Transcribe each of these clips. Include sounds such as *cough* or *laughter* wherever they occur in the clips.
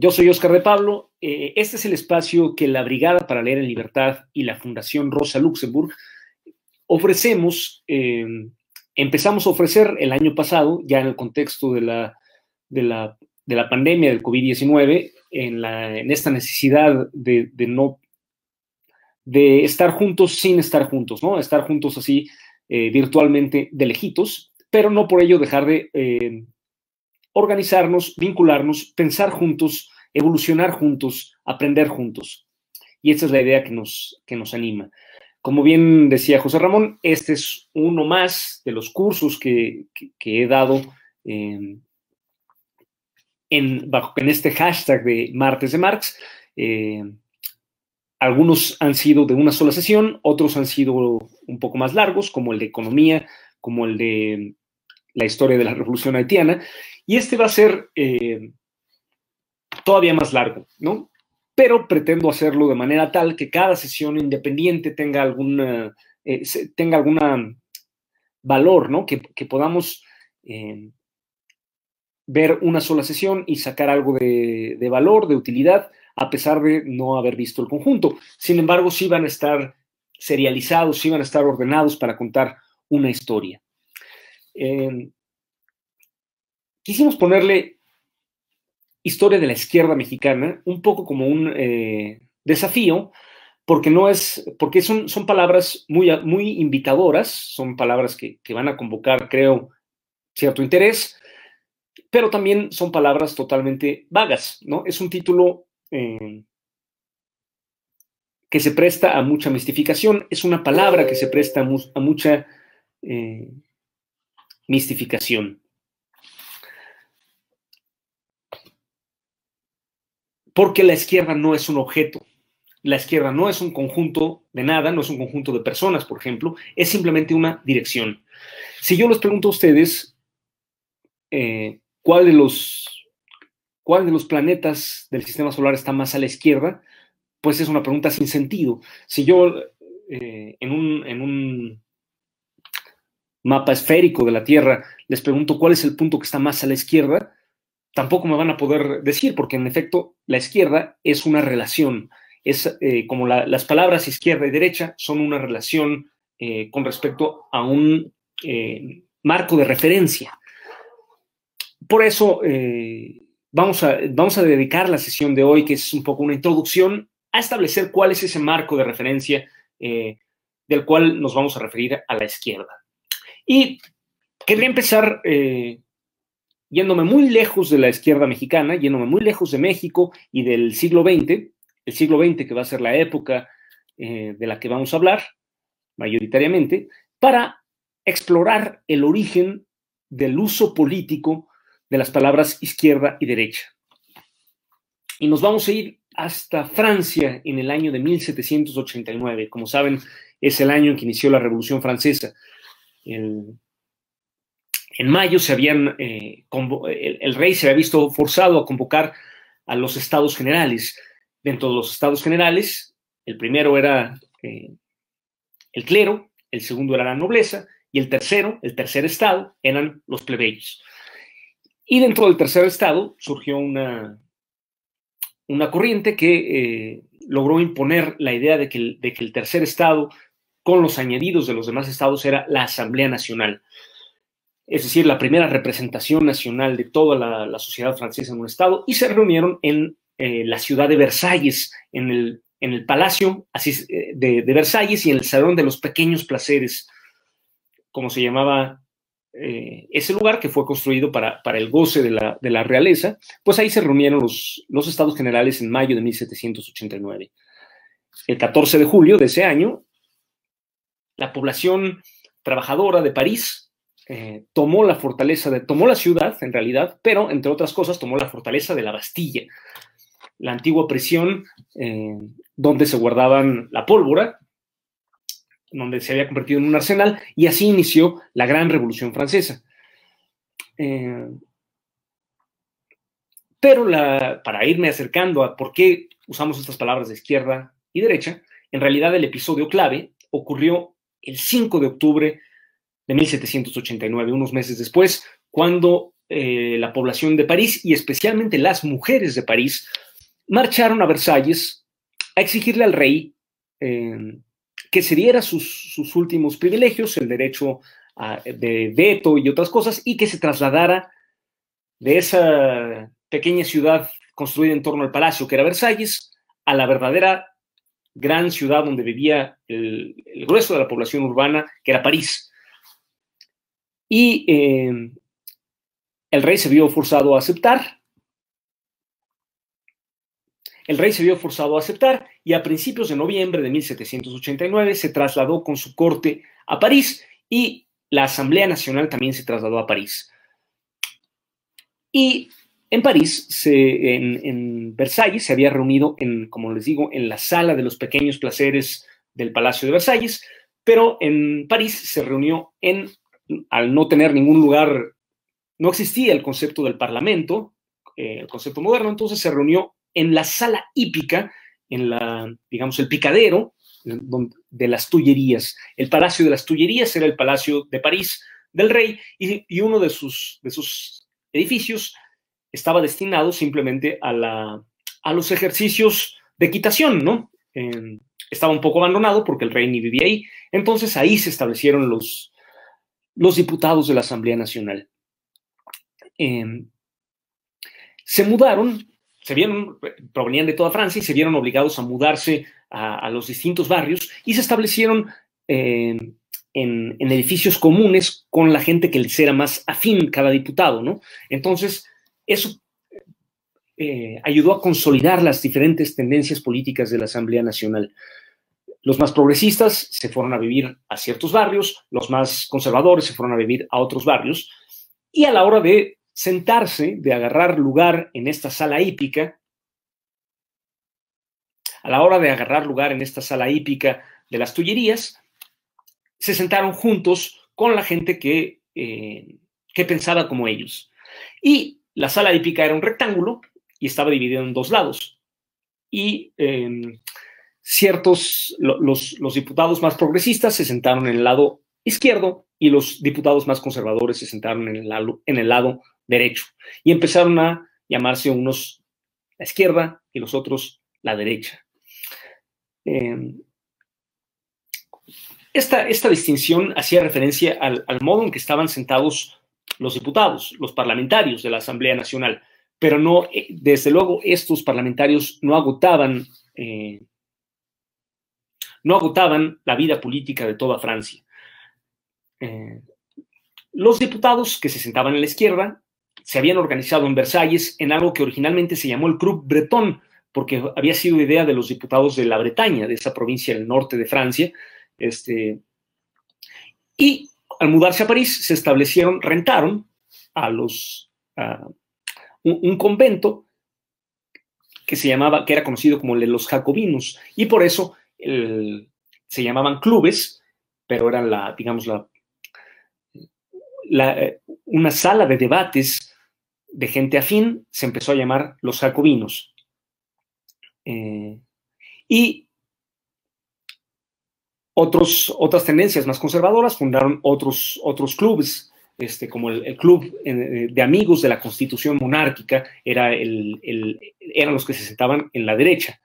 Yo soy Oscar de Pablo. Eh, este es el espacio que la Brigada para Leer en Libertad y la Fundación Rosa Luxemburg ofrecemos. Eh, empezamos a ofrecer el año pasado, ya en el contexto de la, de la, de la pandemia del COVID-19, en, esta necesidad de, no de estar juntos sin estar juntos, ¿no? Estar juntos así eh, virtualmente de lejitos, pero no por ello dejar de organizarnos, vincularnos, pensar juntos, evolucionar juntos, aprender juntos. Y esta es la idea que nos, que nos anima. Como bien decía José Ramón, este es uno más de los cursos que, que, he dado eh, en, bajo, en este hashtag de Martes de Marx. Eh, algunos han sido de una sola sesión, otros han sido un poco más largos, como el de economía, como el de la historia de la revolución haitiana. Y este va a ser eh, todavía más largo, ¿no? Pero pretendo hacerlo de manera tal que cada sesión independiente tenga alguna, eh, tenga alguna valor, ¿no? Que, podamos eh, ver una sola sesión y sacar algo de, de, valor, de utilidad, a pesar de no haber visto el conjunto. Sin embargo, sí van a estar serializados, sí van a estar ordenados para contar una historia. Eh, quisimos ponerle historia de la izquierda mexicana un poco como un eh, desafío, porque no es, porque son, son palabras muy, muy invitadoras, son palabras que, que, van a convocar, creo, cierto interés, pero también son palabras totalmente vagas, ¿no? Es un título eh, que se presta a mucha mistificación, es una palabra que se presta a mucha eh, mistificación. porque la izquierda no es un objeto. La izquierda no es un conjunto de nada, no es un conjunto de personas, por ejemplo, es simplemente una dirección. Si yo les pregunto a ustedes eh, cuál, de los, cuál de los planetas del sistema solar está más a la izquierda, pues es una pregunta sin sentido. Si yo eh, en, un, en un mapa esférico de la Tierra les pregunto cuál es el punto que está más a la izquierda, tampoco me van a poder decir, porque en efecto la izquierda es una relación, es eh, como la, las palabras izquierda y derecha son una relación eh, con respecto a un eh, marco de referencia. Por eso vamos, a, vamos a dedicar la sesión de hoy, que es un poco una introducción, a establecer cuál es ese marco de referencia del cual nos vamos a referir a la izquierda. Y quería empezar eh, yéndome muy lejos de la izquierda mexicana, yéndome muy lejos de México y del siglo XX, el siglo XX que va a ser la época eh, de la que vamos a hablar mayoritariamente, para explorar el origen del uso político de las palabras izquierda y derecha. Y nos vamos a ir hasta Francia en el año de 1789. Como saben, es el año en que inició la Revolución Francesa. En mayo se habían, eh, el, rey se había visto forzado a convocar a los estados generales. Dentro de los estados generales, el primero era eh, el clero, el segundo era la nobleza y el tercero, el tercer estado, eran los plebeyos. Y dentro del tercer estado surgió una, una corriente que eh, logró imponer la idea de que el tercer estado, con los añadidos de los demás estados, era la Asamblea Nacional es decir, la primera representación nacional de toda la, sociedad francesa en un Estado, y se reunieron en eh, la ciudad de Versalles, en el, palacio así, eh, de, Versalles y en el Salón de los Pequeños Placeres, como se llamaba eh, ese lugar que fue construido para, el goce de la, de la, realeza, pues ahí se reunieron los, los estados generales en mayo de 1789. El 14 de julio de ese año, la población trabajadora de París eh, tomó la fortaleza, tomó la ciudad en realidad, pero entre otras cosas tomó la fortaleza de la Bastilla, la antigua prisión eh, donde se guardaban la pólvora, donde se había convertido en un arsenal, y así inició la gran revolución francesa. Eh, pero para irme acercando a por qué usamos estas palabras de izquierda y derecha, en realidad el episodio clave ocurrió el 5 de octubre de 1789, unos meses después, cuando eh, la población de París y especialmente las mujeres de París marcharon a Versalles a exigirle al rey eh, que se diera sus, últimos privilegios, el derecho de veto y otras cosas, y que se trasladara de esa pequeña ciudad construida en torno al palacio que era Versalles a la verdadera gran ciudad donde vivía el, grueso de la población urbana, que era París. Y eh, el rey se vio forzado a aceptar. El rey se vio forzado a aceptar y a principios de noviembre de 1789 se trasladó con su corte a París y la Asamblea Nacional también se trasladó a París. Y en París, en, Versalles, se había reunido, en, como les digo, en la sala de los pequeños placeres del Palacio de Versalles, pero en París se reunió en, al no tener ningún lugar, no existía el concepto del Parlamento, eh, el concepto moderno, entonces se reunió en la sala hípica, en la, digamos, el picadero de las Tullerías. El Palacio de las Tullerías era el Palacio de París del rey y, uno de sus, de sus edificios estaba destinado simplemente a, la, a los ejercicios de equitación, ¿no? estaba un poco abandonado porque el rey ni vivía ahí. Entonces ahí se establecieron los, los diputados de la Asamblea Nacional. Em, se mudaron, se vieron, provenían de toda Francia y se vieron obligados a mudarse a, los distintos barrios y se establecieron em, en, en, edificios comunes con la gente que les era más afín cada diputado, ¿no? Entonces, eso eh, ayudó a consolidar las diferentes tendencias políticas de la Asamblea Nacional. Los más progresistas se fueron a vivir a ciertos barrios, los más conservadores se fueron a vivir a otros barrios, y a la hora de sentarse, de agarrar lugar en esta sala hípica, a la hora de agarrar lugar en esta sala hípica de las Tullerías, se sentaron juntos con la gente que, eh, que pensaba como ellos. Y la sala hípica era un rectángulo y estaba dividido en dos lados. Y em, ciertos, los, diputados más progresistas se sentaron en el lado izquierdo y los diputados más conservadores se sentaron en el lado, en el lado derecho. Y empezaron a llamarse unos la izquierda y los otros la derecha. Em, esta, esta, distinción hacía referencia al, al, modo en que estaban sentados los diputados, los parlamentarios de la Asamblea Nacional, pero no, eh, desde luego, estos parlamentarios no agotaban, eh, no agotaban la vida política de toda Francia. Eh, los diputados que se sentaban en la izquierda se habían organizado en Versalles en algo que originalmente se llamó el Club Breton, porque había sido idea de los diputados de la Bretaña, de esa provincia del norte de Francia. Este, y al mudarse a París, se establecieron, rentaron a los, un, convento que se llamaba, que era conocido como los jacobinos, y por eso se llamaban clubes, pero eran la, digamos, la, una sala de debates de gente afín, se empezó a llamar los jacobinos. Eh, y otros, otras tendencias más conservadoras fundaron otros, otros clubes, este, como el, Club eh, de Amigos de la Constitución Monárquica, era el, eran los que se sentaban en la derecha.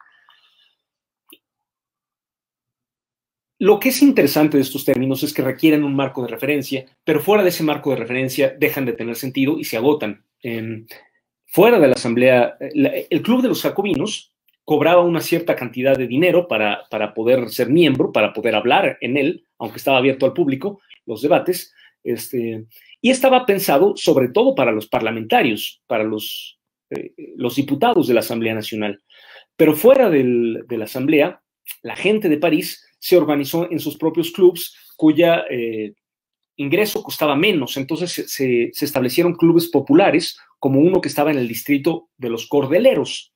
Lo que es interesante de estos términos es que requieren un marco de referencia, pero fuera de ese marco de referencia dejan de tener sentido y se agotan. fuera de la Asamblea, el Club de los Jacobinos cobraba una cierta cantidad de dinero para, para, poder ser miembro, para poder hablar en él, aunque estaba abierto al público, los debates, este, y estaba pensado sobre todo para los parlamentarios, para los, eh, los diputados de la Asamblea Nacional. Pero fuera del, de la Asamblea, la gente de París se organizó en sus propios clubs cuya eh, ingreso costaba menos. Entonces se, se establecieron clubes populares, como uno que estaba en el distrito de los Cordeleros,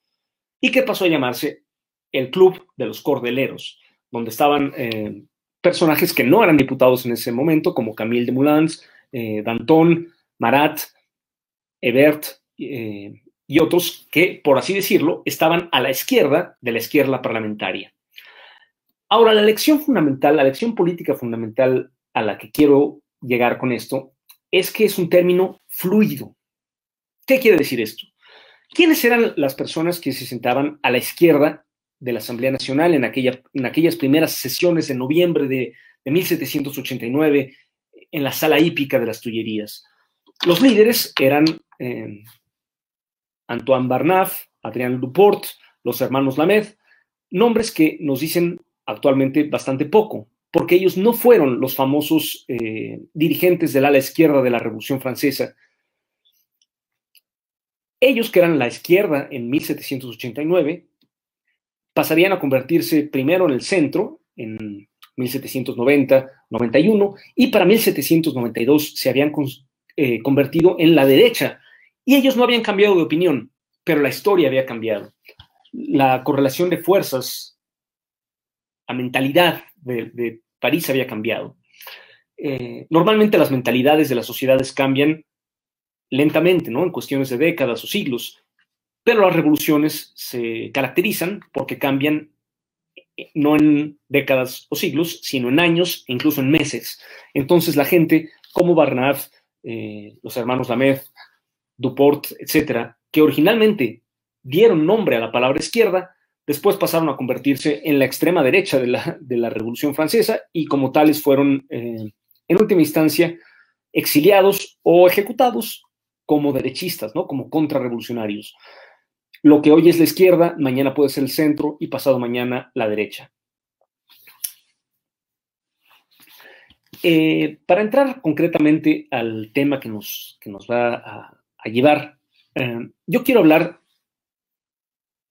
y que pasó a llamarse el Club de los Cordeleros, donde estaban eh, personajes que no eran diputados en ese momento, como Camille de Moulins, eh, Danton, Marat, Ebert eh, y otros que, por así decirlo, estaban a la izquierda de la izquierda parlamentaria. Ahora, la lección fundamental, la lección política fundamental a la que quiero llegar con esto, es que es un término fluido. ¿Qué quiere decir esto? ¿Quiénes eran las personas que se sentaban a la izquierda de la Asamblea Nacional en, aquella, en aquellas primeras sesiones de noviembre de, 1789 en la sala hípica de las Tullerías? Los líderes eran eh, Antoine Barnaf, Adrián Duport, los hermanos Lamed, nombres que nos dicen actualmente bastante poco, porque ellos no fueron los famosos eh, dirigentes del ala izquierda de la Revolución Francesa. Ellos, que eran la izquierda en 1789, pasarían a convertirse primero en el centro, en 1790-91, y para 1792 se habían eh, convertido en la derecha. Y ellos no habían cambiado de opinión, pero la historia había cambiado. La correlación de fuerzas, la mentalidad de, París había cambiado. Eh, normalmente las mentalidades de las sociedades cambian lentamente, ¿no? En cuestiones de décadas o siglos, pero las revoluciones se caracterizan porque cambian eh, no en décadas o siglos, sino en años, incluso en meses. Entonces la gente, como Barnard, eh, los hermanos Lamed, Duport, etcétera, que originalmente dieron nombre a la palabra izquierda, después pasaron a convertirse en la extrema derecha de la, Revolución Francesa y como tales fueron, eh, en última instancia, exiliados o ejecutados como derechistas, ¿no? como contrarrevolucionarios. Lo que hoy es la izquierda, mañana puede ser el centro y pasado mañana la derecha. Eh, para entrar concretamente al tema que nos, que nos va a, llevar, eh, yo quiero hablar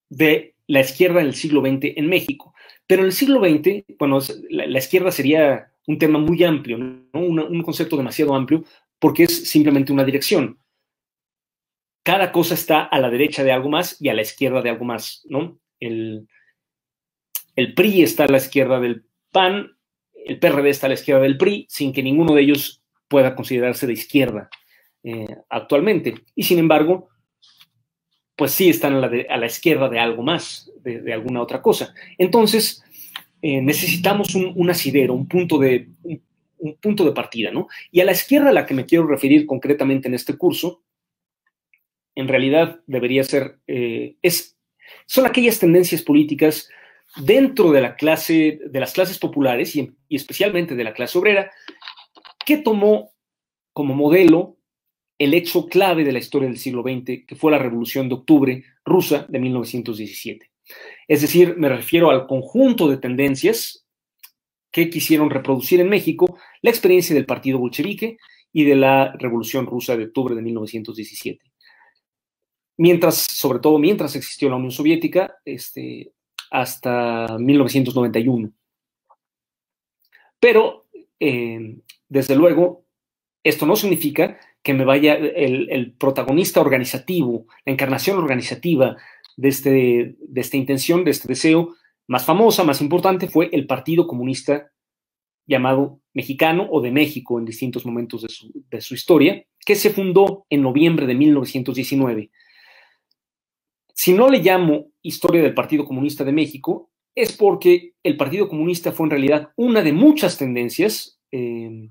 de la izquierda en el siglo XX en México. Pero en el siglo XX, bueno, la, izquierda sería un tema muy amplio, un concepto demasiado amplio, porque es simplemente una dirección cada cosa está a la derecha de algo más y a la izquierda de algo más, ¿no? El, PRI está a la izquierda del PAN, el PRD está a la izquierda del PRI, sin que ninguno de ellos pueda considerarse de izquierda eh, actualmente. Y sin embargo, pues sí están a la, izquierda de algo más, de, alguna otra cosa. Entonces, eh, necesitamos un, asidero, un punto, de, un punto de partida, ¿no? Y a la izquierda a la que me quiero referir concretamente en este curso en realidad debería ser, eh, es, son aquellas tendencias políticas dentro de la clase, de las clases populares y, especialmente de la clase obrera, que tomó como modelo el hecho clave de la historia del siglo XX, que fue la Revolución de Octubre rusa de 1917. Es decir, me refiero al conjunto de tendencias que quisieron reproducir en México la experiencia del Partido Bolchevique y de la Revolución Rusa de Octubre de 1917 mientras, sobre todo mientras existió la Unión Soviética, este, hasta 1991. Pero, eh, desde luego, esto no significa que me vaya el, protagonista organizativo, la encarnación organizativa de, este, de esta intención, de este deseo, más famosa, más importante, fue el Partido Comunista llamado Mexicano o de México en distintos momentos de su, de su historia, que se fundó en noviembre de 1919 si no le llamo historia del Partido Comunista de México, es porque el Partido Comunista fue en realidad una de muchas tendencias eh,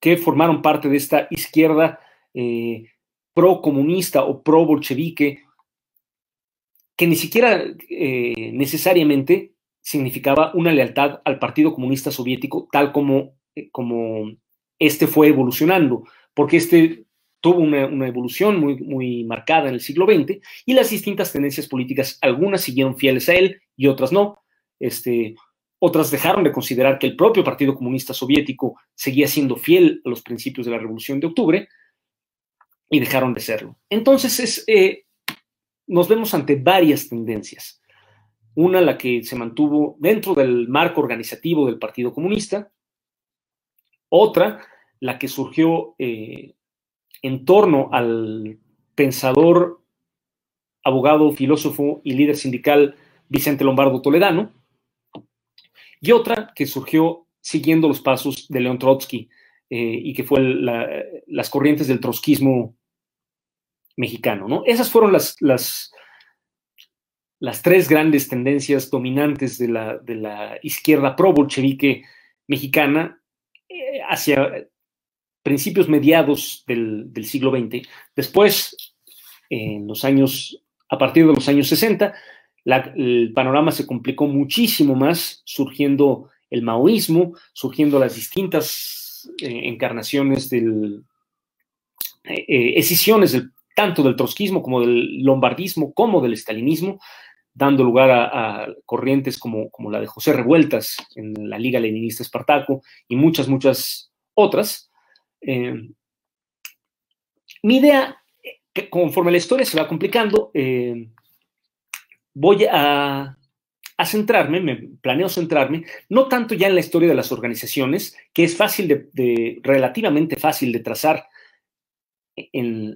que formaron parte de esta izquierda eh, pro-comunista o pro-bolchevique, que ni siquiera eh, necesariamente significaba una lealtad al Partido Comunista Soviético, tal como, como este fue evolucionando, porque este tuvo una, evolución muy, marcada en el siglo XX y las distintas tendencias políticas, algunas siguieron fieles a él y otras no. Este, otras dejaron de considerar que el propio Partido Comunista Soviético seguía siendo fiel a los principios de la Revolución de Octubre y dejaron de serlo. Entonces, es, eh, nos vemos ante varias tendencias. Una, la que se mantuvo dentro del marco organizativo del Partido Comunista. Otra, la que surgió eh, en torno al pensador, abogado, filósofo y líder sindical Vicente Lombardo Toledano, y otra que surgió siguiendo los pasos de León Trotsky eh, y que fue las corrientes del trotskismo mexicano. ¿no? Esas fueron las, las, las tres grandes tendencias dominantes de la, de la izquierda pro-bolchevique mexicana eh, hacia principios mediados del, siglo XX. Después en los años, a partir de los años 60, el panorama se complicó muchísimo más, surgiendo el maoísmo, surgiendo las distintas eh, encarnaciones del, eh, eh, escisiones tanto del trotskismo como del lombardismo, como del estalinismo, dando lugar a, corrientes como, como, la de José Revueltas en la Liga Leninista Espartaco y muchas, muchas otras. Mi idea, que conforme la historia se va complicando, voy a, centrarme, me planeo centrarme, no tanto ya en la historia de las organizaciones, que es fácil de, relativamente fácil de trazar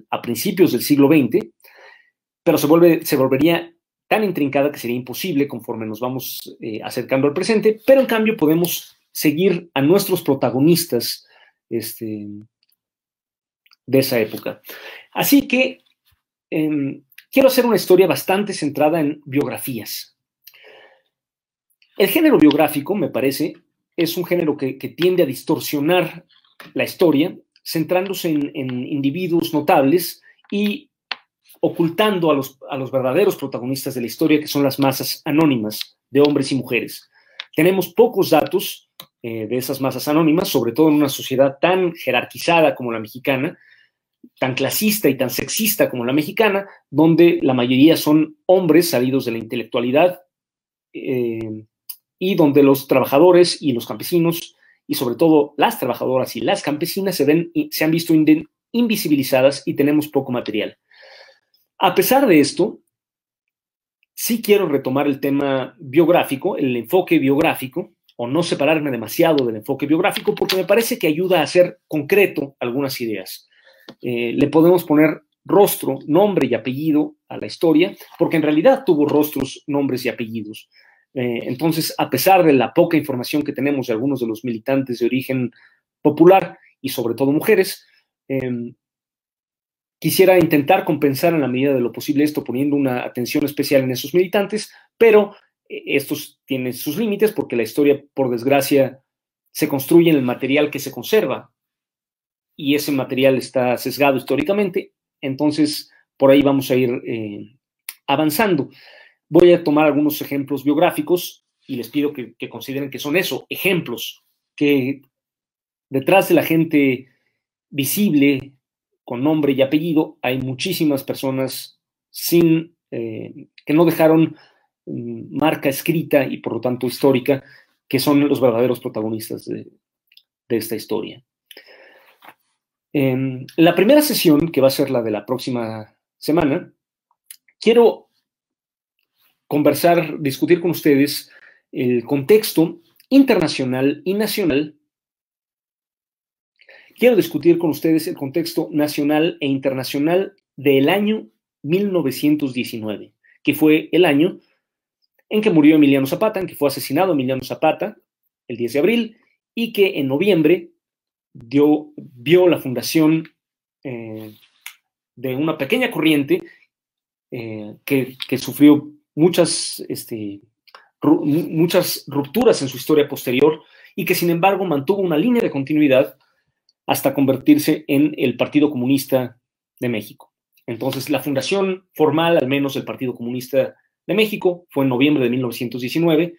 a principios del siglo XX, pero se, vuelve, se volvería tan intrincada que sería imposible conforme nos vamos eh, acercando al presente, pero en cambio podemos seguir a nuestros protagonistas este, de esa época. Así que em, quiero hacer una historia bastante centrada en biografías. El género biográfico, me parece, es un género que, tiende a distorsionar la historia, centrándose en, individuos notables y ocultando a los, a los, verdaderos protagonistas de la historia, que son las masas anónimas de hombres y mujeres. Tenemos pocos datos eh, de esas masas anónimas, sobre todo en una sociedad tan jerarquizada como la mexicana, tan clasista y tan sexista como la mexicana, donde la mayoría son hombres salidos de la intelectualidad eh, y donde los trabajadores y los campesinos y sobre todo las trabajadoras y las campesinas se, ven, se han visto invisibilizadas y tenemos poco material. A pesar de esto, sí quiero retomar el tema biográfico, el enfoque biográfico, o no separarme demasiado del enfoque biográfico, porque me parece que ayuda a hacer concreto algunas ideas. Eh, le podemos poner rostro, nombre y apellido a la historia, porque en realidad tuvo rostros, nombres y apellidos. Eh, entonces, a pesar de la poca información que tenemos de algunos de los militantes de origen popular y sobre todo mujeres, em, quisiera intentar compensar en la medida de lo posible esto poniendo una atención especial en esos militantes, pero estos tienen sus límites porque la historia, por desgracia, se construye en el material que se conserva y ese material está sesgado históricamente, entonces por ahí vamos a ir eh, avanzando. Voy a tomar algunos ejemplos biográficos y les pido que, consideren que son eso, ejemplos, que detrás de la gente visible, con nombre y apellido, hay muchísimas personas sin, eh, que no dejaron marca escrita y por lo tanto histórica, que son los verdaderos protagonistas de esta historia. En la primera sesión, que va a ser la de la próxima semana, quiero conversar, discutir con ustedes el contexto internacional y nacional. Quiero discutir con ustedes el contexto nacional e internacional del año 1919, que fue el año en que murió Emiliano Zapata, en que fue asesinado Emiliano Zapata el 10 de abril y que en noviembre dio, vio la fundación eh, de una pequeña corriente eh, que, sufrió muchas, este, muchas rupturas en su historia posterior y que sin embargo mantuvo una línea de continuidad hasta convertirse en el Partido Comunista de México. Entonces, la fundación formal, al menos del Partido Comunista de México, fue en noviembre de 1919,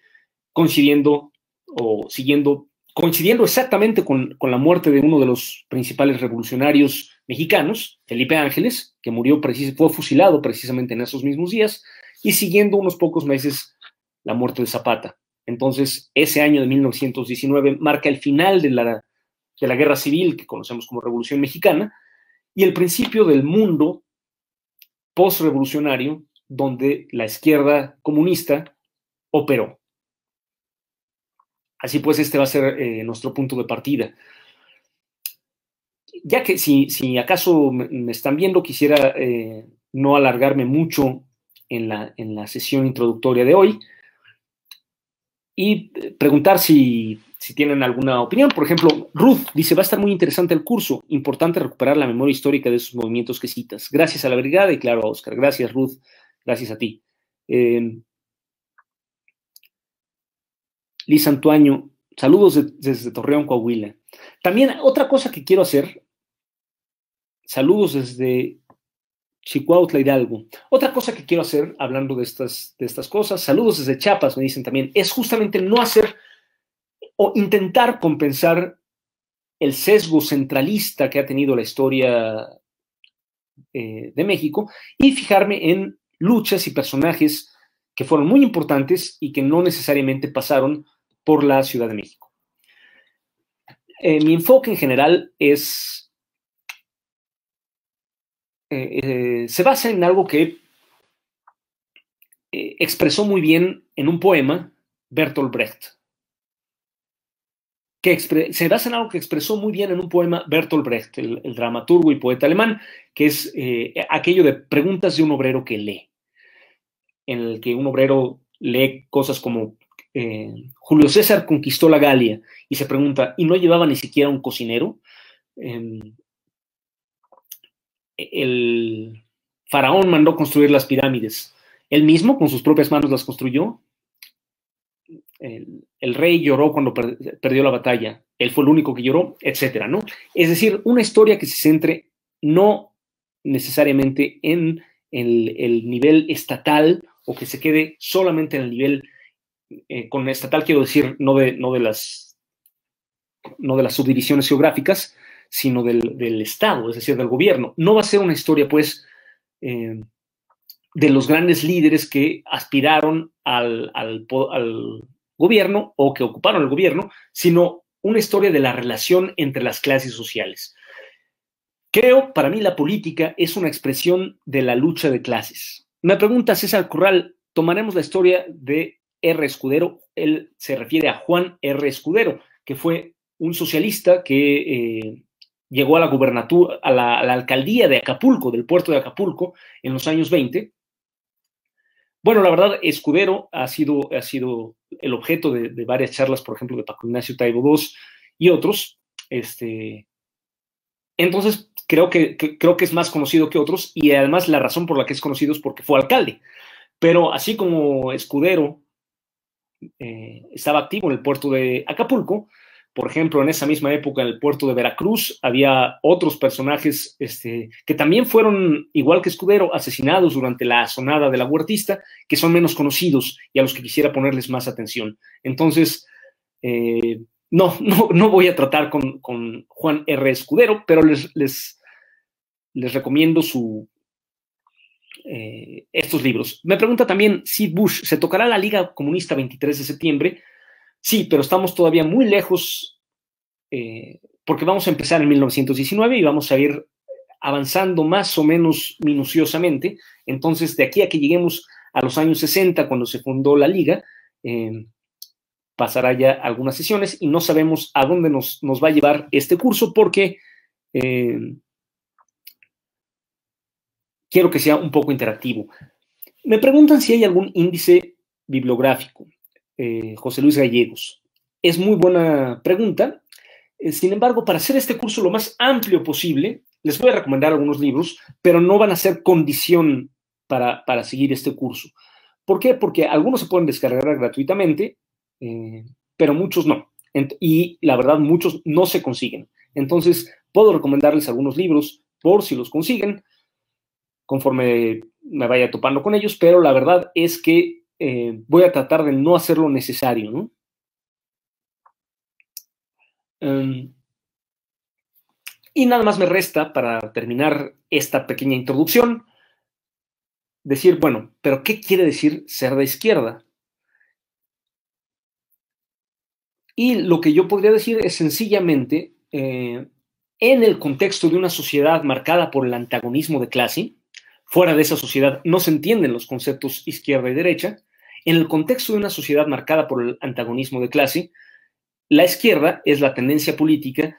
coincidiendo o siguiendo coincidiendo exactamente con, la muerte de uno de los principales revolucionarios mexicanos, Felipe Ángeles, que murió, fue fusilado precisamente en esos mismos días, y siguiendo unos pocos meses la muerte de Zapata. Entonces, ese año de 1919 marca el final de la, de la guerra civil que conocemos como Revolución Mexicana y el principio del mundo postrevolucionario donde la izquierda comunista operó. Así pues, este va a ser eh, nuestro punto de partida. Ya que si, si acaso me están viendo, quisiera eh, no alargarme mucho en la, en la, sesión introductoria de hoy y preguntar si, si, tienen alguna opinión. Por ejemplo, Ruth dice, va a estar muy interesante el curso, importante recuperar la memoria histórica de esos movimientos que citas. Gracias a la brigada y claro a Oscar. Gracias, Ruth. Gracias a ti. Eh, Liz Antuaño, saludos desde Torreón, Coahuila. También otra cosa que quiero hacer, saludos desde Chicuautla Hidalgo. Otra cosa que quiero hacer, hablando de estas, de estas cosas, saludos desde Chiapas, me dicen también, es justamente no hacer o intentar compensar el sesgo centralista que ha tenido la historia eh, de México y fijarme en luchas y personajes que fueron muy importantes y que no necesariamente pasaron por la Ciudad de México. Eh, mi enfoque en general es, eh, se basa en algo que expresó muy bien en un poema Bertolt Brecht que se basa en algo que expresó muy bien en un poema Bertolt Brecht, el, dramaturgo y poeta alemán, que es eh, aquello de preguntas de un obrero que lee, en el que un obrero lee cosas como eh, Julio César conquistó la Galia y se pregunta, ¿y no llevaba ni siquiera un cocinero? Em, el faraón mandó construir las pirámides. Él mismo con sus propias manos las construyó el, rey lloró cuando perdió la batalla, él fue el único que lloró, etcétera, ¿no? Es decir, una historia que se centre no necesariamente en el, nivel estatal o que se quede solamente en el nivel, eh, con estatal quiero decir, no de, las, no de las subdivisiones geográficas, sino del, Estado, es decir, del gobierno. No va a ser una historia, pues, eh, de los grandes líderes que aspiraron al, al, gobierno o que ocuparon el gobierno, sino una historia de la relación entre las clases sociales. Creo, para mí, la política es una expresión de la lucha de clases. Me pregunta César Corral, tomaremos la historia de R. Escudero. Él se refiere a Juan R. Escudero, que fue un socialista que eh, llegó a la gubernatura, a la, alcaldía de Acapulco, del puerto de Acapulco, en los años 20, bueno, la verdad, Escudero ha sido, ha sido el objeto de, varias charlas, por ejemplo, de Paco Ignacio Taibo II y otros. Este, entonces, creo que, creo que es más conocido que otros y además la razón por la que es conocido es porque fue alcalde. Pero así como Escudero eh, estaba activo en el puerto de Acapulco, por ejemplo, en esa misma época en el puerto de Veracruz había otros personajes este, que también fueron, igual que Escudero, asesinados durante la sonada de la huertista, que son menos conocidos y a los que quisiera ponerles más atención. Entonces, eh, no, no, no, voy a tratar con, Juan R. Escudero, pero les, les, les recomiendo su, eh, estos libros. Me pregunta también Sid Bush, ¿se tocará la Liga Comunista 23 de septiembre? Sí, pero estamos todavía muy lejos eh, porque vamos a empezar en 1919 y vamos a ir avanzando más o menos minuciosamente. Entonces, de aquí a que lleguemos a los años 60, cuando se fundó la liga, eh, pasará ya algunas sesiones y no sabemos a dónde nos, va a llevar este curso porque eh, quiero que sea un poco interactivo. Me preguntan si hay algún índice bibliográfico. Eh, José Luis Gallegos? Es muy buena pregunta. Eh, sin embargo, para hacer este curso lo más amplio posible, les voy a recomendar algunos libros, pero no van a ser condición para, seguir este curso. ¿Por qué? Porque algunos se pueden descargar gratuitamente, eh, pero muchos no. y la verdad, muchos no se consiguen. Entonces, puedo recomendarles algunos libros por si los consiguen, conforme me vaya topando con ellos, pero la verdad es que eh, voy a tratar de no hacer lo necesario. Em, y nada más me resta para terminar esta pequeña introducción, decir, bueno, pero ¿qué quiere decir ser de izquierda? Y lo que yo podría decir es sencillamente, eh, en el contexto de una sociedad marcada por el antagonismo de clase, fuera de esa sociedad no se entienden los conceptos izquierda y derecha, en el contexto de una sociedad marcada por el antagonismo de clase, la izquierda es la tendencia política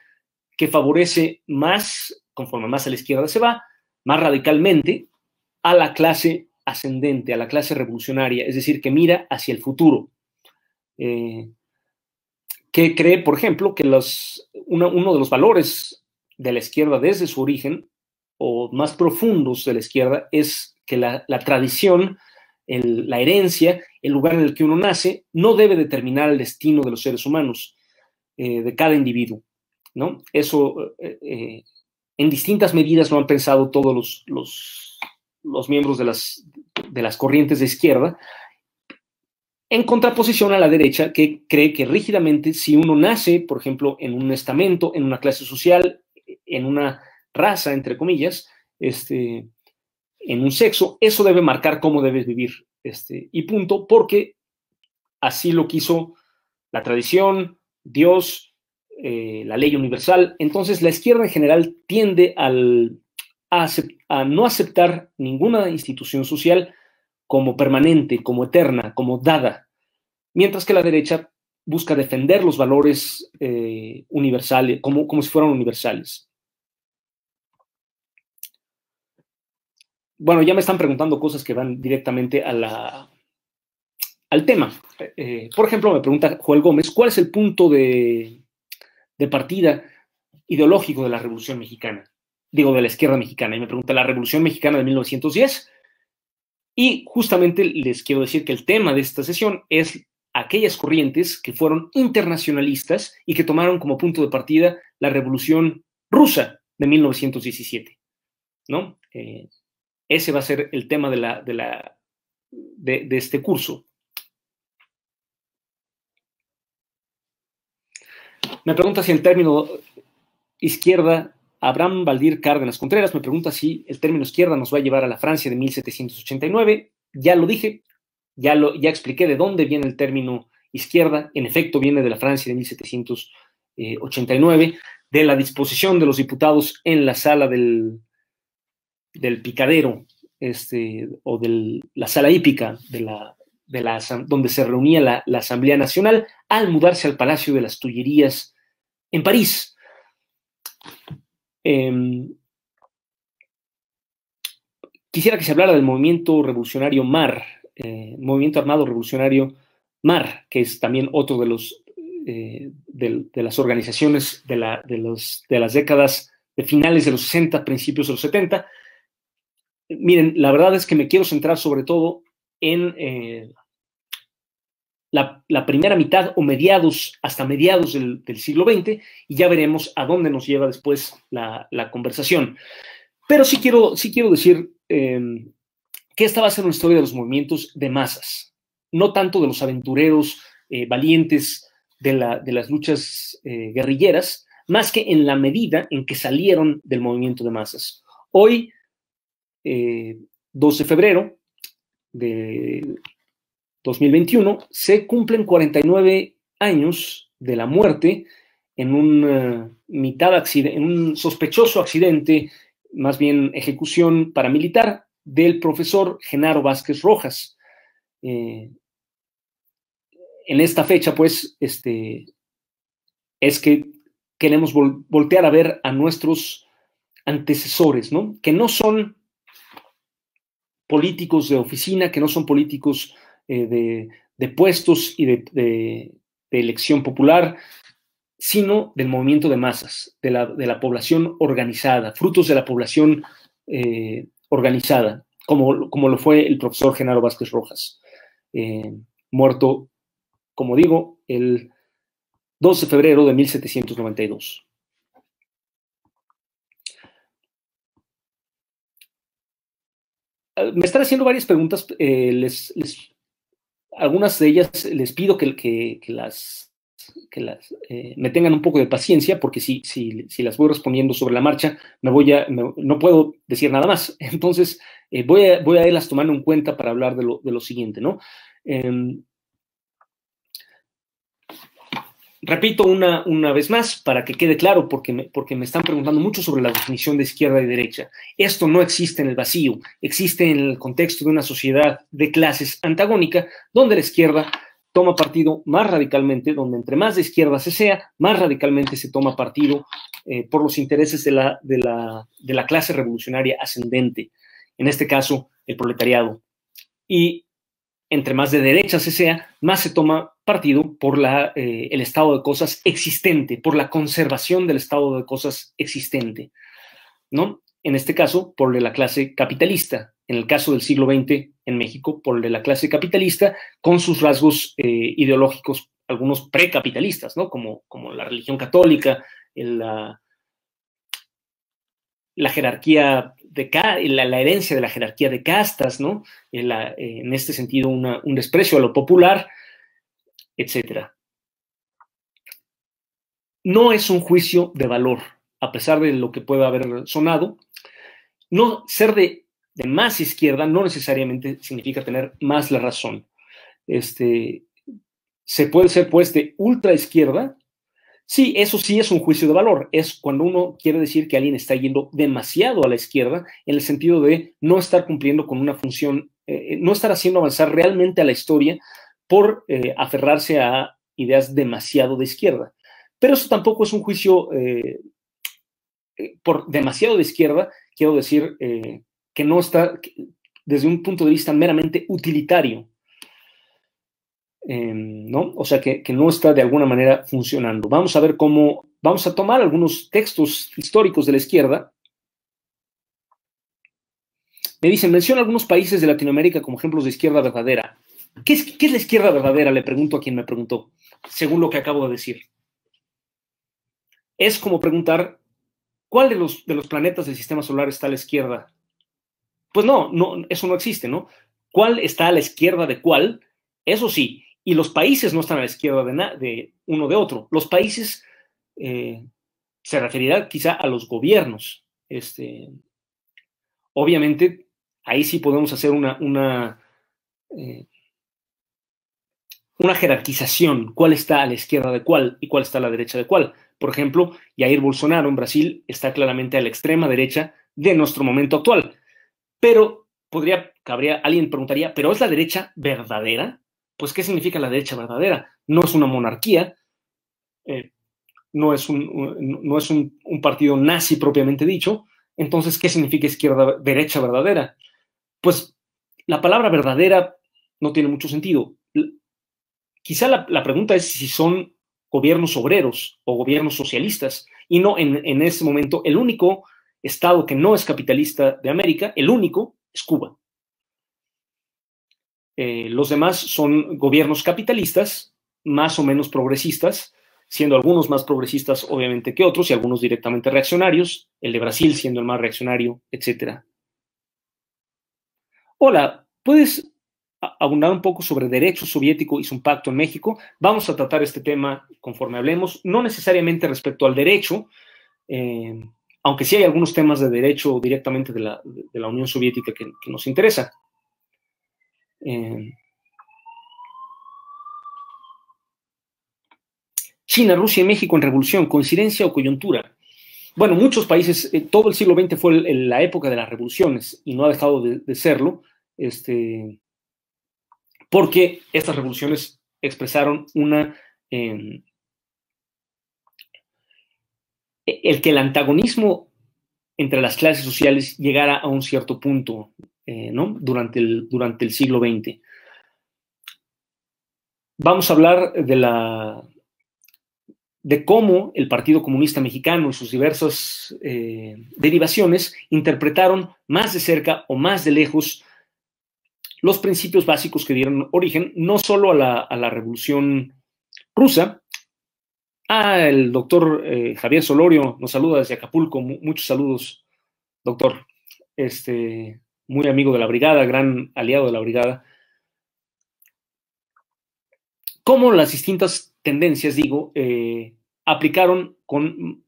que favorece más, conforme más a la izquierda se va, más radicalmente a la clase ascendente, a la clase revolucionaria, es decir, que mira hacia el futuro. Eh, que cree, por ejemplo, que los, uno de los valores de la izquierda desde su origen, o más profundos de la izquierda, es que la, tradición la herencia, el lugar en el que uno nace, no debe determinar el destino de los seres humanos, eh, de cada individuo. ¿no? Eso eh, eh, en distintas medidas lo han pensado todos los, los miembros de las, de las corrientes de izquierda, en contraposición a la derecha que cree que rígidamente si uno nace, por ejemplo, en un estamento, en una clase social, en una raza, entre comillas, este, en un sexo, eso debe marcar cómo debes vivir. Este, y punto, porque así lo quiso la tradición, Dios, eh, la ley universal. Entonces, la izquierda en general tiende a no aceptar ninguna institución social como permanente, como eterna, como dada, mientras que la derecha busca defender los valores eh, universales, como, como si fueran universales. Bueno, ya me están preguntando cosas que van directamente a la, al tema. Eh, por ejemplo, me pregunta Joel Gómez, ¿cuál es el punto de, de partida ideológico de la Revolución Mexicana? Digo, de la izquierda mexicana. Y me pregunta, ¿la Revolución Mexicana de 1910? Y justamente les quiero decir que el tema de esta sesión es aquellas corrientes que fueron internacionalistas y que tomaron como punto de partida la revolución rusa de 1917. ¿no? Eh, ese va a ser el tema de, la, de, la, de, de este curso. Me pregunta si el término izquierda Abraham Valdir Cárdenas Contreras me pregunta si el término izquierda nos va a llevar a la Francia de 1789. Ya lo dije, ya, lo, ya expliqué de dónde viene el término izquierda. En efecto, viene de la Francia de 1789, de la disposición de los diputados en la sala del, del picadero, este, o de la sala hípica de la, de la, donde se reunía la, la Asamblea Nacional, al mudarse al Palacio de las Tullerías en París eh, quisiera que se hablara del movimiento revolucionario MAR, eh, movimiento armado revolucionario MAR, que es también otro de los eh, de, de, las organizaciones de, la, de, los, de las décadas de finales de los 60, principios de los 70. Miren, la verdad es que me quiero centrar sobre todo en eh, la, primera mitad o mediados, hasta mediados del, siglo XX, y ya veremos a dónde nos lleva después la, conversación. Pero sí quiero, sí quiero decir eh, que esta va a ser una historia de los movimientos de masas, no tanto de los aventureros eh, valientes de, la, de, las luchas eh, guerrilleras, más que en la medida en que salieron del movimiento de masas. Hoy, 2 eh, de febrero de 2021, se cumplen 49 años de la muerte en un, uh, mitad accidente, en un sospechoso accidente, más bien ejecución paramilitar, del profesor Genaro Vázquez Rojas. Eh, en esta fecha, pues, este, es que queremos vol voltear a ver a nuestros antecesores, ¿no? Que no son políticos de oficina, que no son políticos eh, de, puestos y de, elección popular, sino del movimiento de masas, de la, la población organizada, frutos de la población eh, organizada, como, como, lo fue el profesor Genaro Vázquez Rojas, eh, muerto, como digo, el 12 de febrero de 1792. Me están haciendo varias preguntas, les, les, algunas de ellas les pido que, que, que las, que las eh, me tengan un poco de paciencia, porque si, si, si, las voy respondiendo sobre la marcha, me voy a, no puedo decir nada más. *laughs* Entonces, eh, voy, a, voy a irlas tomando en cuenta para hablar de lo, de lo siguiente, ¿no? Eh, repito una, una, vez más para que quede claro, porque me, porque me están preguntando mucho sobre la definición de izquierda y derecha. Esto no existe en el vacío, existe en el contexto de una sociedad de clases antagónica, donde la izquierda toma partido más radicalmente, donde entre más de izquierda se sea, más radicalmente se toma partido eh, por los intereses de la, de, la, de la clase revolucionaria ascendente, en este caso, el proletariado. Y entre más de derecha se sea, más se toma partido por eh, el estado de cosas existente, por la conservación del estado de cosas existente, ¿no? En este caso, por la clase capitalista. En el caso del siglo XX en México, por la clase capitalista, con sus rasgos eh, ideológicos, algunos precapitalistas, ¿no? Como, como la religión católica, la, la jerarquía de la, la, herencia de la jerarquía de castas, ¿no? En, en este sentido, un desprecio a lo popular, etc. No es un juicio de valor, a pesar de lo que pueda haber sonado. No ser de, más izquierda no necesariamente significa tener más la razón. Este, se puede ser pues de ultra izquierda Sí, eso sí es un juicio de valor. Es cuando uno quiere decir que alguien está yendo demasiado a la izquierda en el sentido de no estar cumpliendo con una función, eh, no estar haciendo avanzar realmente a la historia por eh, aferrarse a ideas demasiado de izquierda. Pero eso tampoco es un juicio eh, por demasiado de izquierda, quiero decir que no está desde un punto de vista meramente utilitario. Em, ¿no? O sea, que, no está de alguna manera funcionando. Vamos a ver cómo, vamos a tomar algunos textos históricos de la izquierda. Me dicen, menciona algunos países de Latinoamérica como ejemplos de izquierda verdadera. ¿Qué es, ¿Qué es la izquierda verdadera? Le pregunto a quien me preguntó, según lo que acabo de decir. Es como preguntar, ¿cuál de los, de los planetas del sistema solar está a la izquierda? Pues no, no, eso no existe, ¿no? ¿Cuál está a la izquierda de cuál? Eso sí, y los países no están a la izquierda de, de uno de otro. Los países eh, se referirá quizá a los gobiernos. Este, obviamente, ahí sí podemos hacer una, una, eh, una jerarquización, cuál está a la izquierda de cuál y cuál está a la derecha de cuál. Por ejemplo, Jair Bolsonaro en Brasil está claramente a la extrema derecha de nuestro momento actual. Pero podría, cabría, alguien preguntaría, ¿pero es la derecha verdadera? pues ¿qué significa la derecha verdadera? No es una monarquía, eh, no es, un, no es un, partido nazi propiamente dicho, entonces ¿qué significa izquierda derecha verdadera? Pues la palabra verdadera no tiene mucho sentido. Quizá la, pregunta es si son gobiernos obreros o gobiernos socialistas, y no en, en ese momento el único estado que no es capitalista de América, el único, es Cuba. Eh, los demás son gobiernos capitalistas, más o menos progresistas, siendo algunos más progresistas obviamente que otros y algunos directamente reaccionarios, el de Brasil siendo el más reaccionario, etc. Hola, ¿puedes abundar un poco sobre derecho soviético y su pacto en México? Vamos a tratar este tema conforme hablemos, no necesariamente respecto al derecho, eh, aunque sí hay algunos temas de derecho directamente de la, Unión Soviética que, nos interesa. Eh, China, Rusia y México en revolución, coincidencia o coyuntura. Bueno, muchos países, eh, todo el siglo XX fue la época de las revoluciones y no ha dejado de, serlo, este, porque estas revoluciones expresaron una... Em, el que el antagonismo entre las clases sociales llegara a un cierto punto eh, durante, el, durante el siglo XX. Vamos a hablar de, la, de cómo el Partido Comunista Mexicano y sus diversas eh, derivaciones interpretaron más de cerca o más de lejos los principios básicos que dieron origen no solo a la, Revolución Rusa. Ah, el doctor eh, Javier Solorio nos saluda desde Acapulco. muchos saludos, doctor. Este, muy amigo de la brigada, gran aliado de la brigada, cómo las distintas tendencias, digo, eh, aplicaron con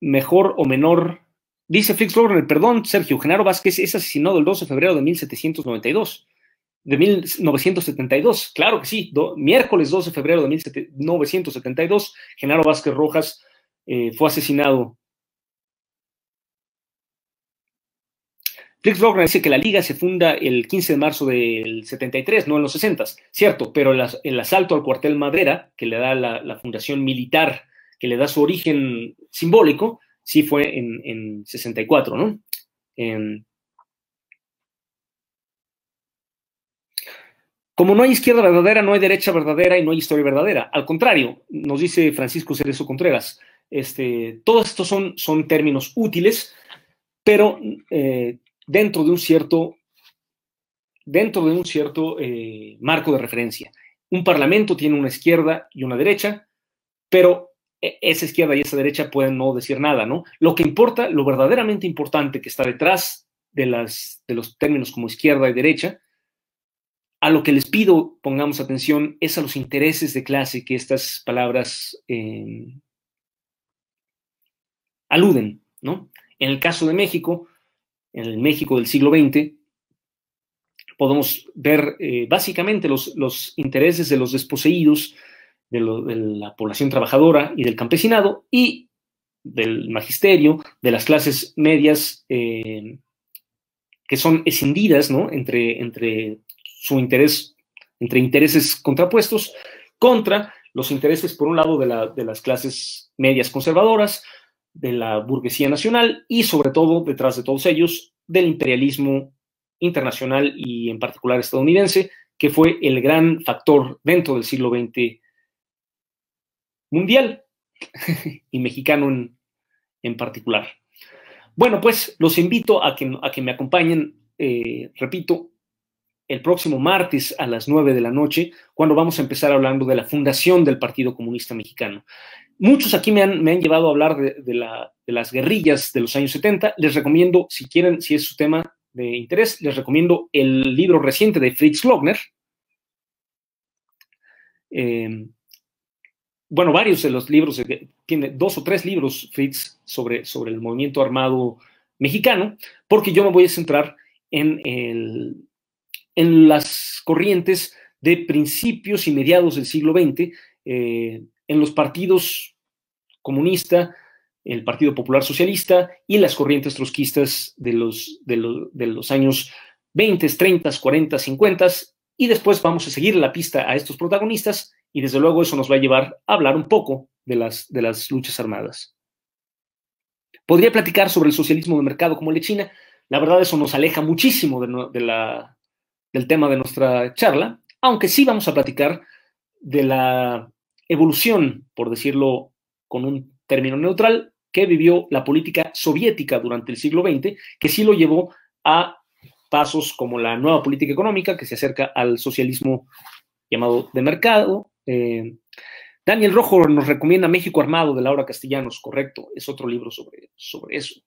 mejor o menor. Dice Flix Lorner, perdón, Sergio, Genaro Vázquez es asesinado el 12 de febrero de 1792, de 1972, claro que sí, miércoles 12 de febrero de 1972, Genaro Vázquez Rojas eh, fue asesinado Flix Logran dice que la liga se funda el 15 de marzo del 73, no en los 60, cierto, pero el, asalto al cuartel Madera, que le da la, fundación militar, que le da su origen simbólico, sí fue en, 64, ¿no? Como no hay izquierda verdadera, no hay derecha verdadera y no hay historia verdadera. Al contrario, nos dice Francisco Cerezo Contreras, este, todos estos son, son términos útiles, pero eh, dentro de un cierto, dentro de un cierto eh, marco de referencia. Un parlamento tiene una izquierda y una derecha, pero e, esa izquierda y esa derecha pueden no decir nada, ¿no? Lo que importa, lo verdaderamente importante que está detrás de, las, de los términos como izquierda y derecha, a lo que les pido pongamos atención es a los intereses de clase que estas palabras eh, aluden, ¿no? En el caso de México, en el México del siglo XX, podemos ver eh, básicamente los, intereses de los desposeídos, de, la población trabajadora y del campesinado y del magisterio, de las clases medias eh, que son escindidas ¿no? entre su interés, entre intereses contrapuestos, contra los intereses, por un lado, de, de las clases medias conservadoras, de la burguesía nacional y sobre todo, detrás de todos ellos, del imperialismo internacional y en particular estadounidense, que fue el gran factor dentro del siglo XX mundial *laughs* y mexicano en, en, particular. Bueno, pues los invito a que, a que me acompañen, eh, repito, el próximo martes a las 9 de la noche, cuando vamos a empezar hablando de la fundación del Partido Comunista Mexicano. Muchos aquí me han, me han llevado a hablar de, la, de, las guerrillas de los años 70. Les recomiendo, si quieren, si es su tema de interés, les recomiendo el libro reciente de Fritz Lochner. Eh, bueno, varios de los libros, tiene dos o tres libros Fritz sobre, sobre el movimiento armado mexicano, porque yo me voy a centrar en, el, en las corrientes de principios y mediados del siglo XX, eh, en los partidos comunista, el Partido Popular Socialista y las corrientes trotskistas de los, de, los años 20, 30, 40, 50 y después vamos a seguir la pista a estos protagonistas y desde luego eso nos va a llevar a hablar un poco de las, de las luchas armadas. Podría platicar sobre el socialismo de mercado como el de China, la verdad eso nos aleja muchísimo de, la, del tema de nuestra charla, aunque sí vamos a platicar de la evolución, por decirlo con un término neutral, que vivió la política soviética durante el siglo XX, que sí lo llevó a pasos como la nueva política económica, que se acerca al socialismo llamado de mercado. Eh, Daniel Rojo nos recomienda México Armado de Laura Castellanos, correcto, es otro libro sobre, sobre eso.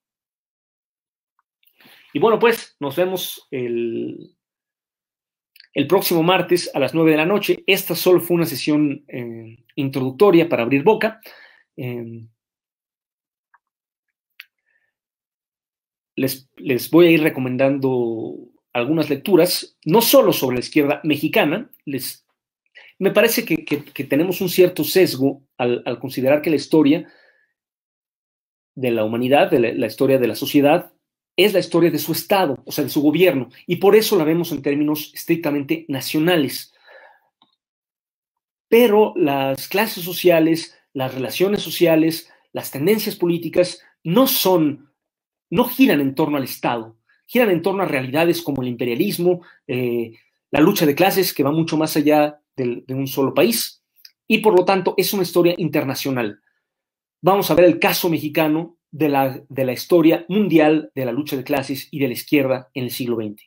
Y bueno, pues nos vemos el, el próximo martes a las 9 de la noche. Esta solo fue una sesión eh, introductoria para abrir boca. Em, les, les, voy a ir recomendando algunas lecturas, no solo sobre la izquierda mexicana, les, me parece que, tenemos un cierto sesgo al, considerar que la historia de la humanidad, de la, historia de la sociedad, es la historia de su Estado, o sea, de su gobierno, y por eso la vemos en términos estrictamente nacionales. Pero las clases sociales, las relaciones sociales, las tendencias políticas no son, no giran en torno al Estado, giran en torno a realidades como el imperialismo, eh, la lucha de clases que va mucho más allá de, un solo país y por lo tanto es una historia internacional. Vamos a ver el caso mexicano de la, de la historia mundial de la lucha de clases y de la izquierda en el siglo XX.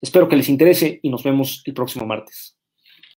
Espero que les interese y nos vemos el próximo martes.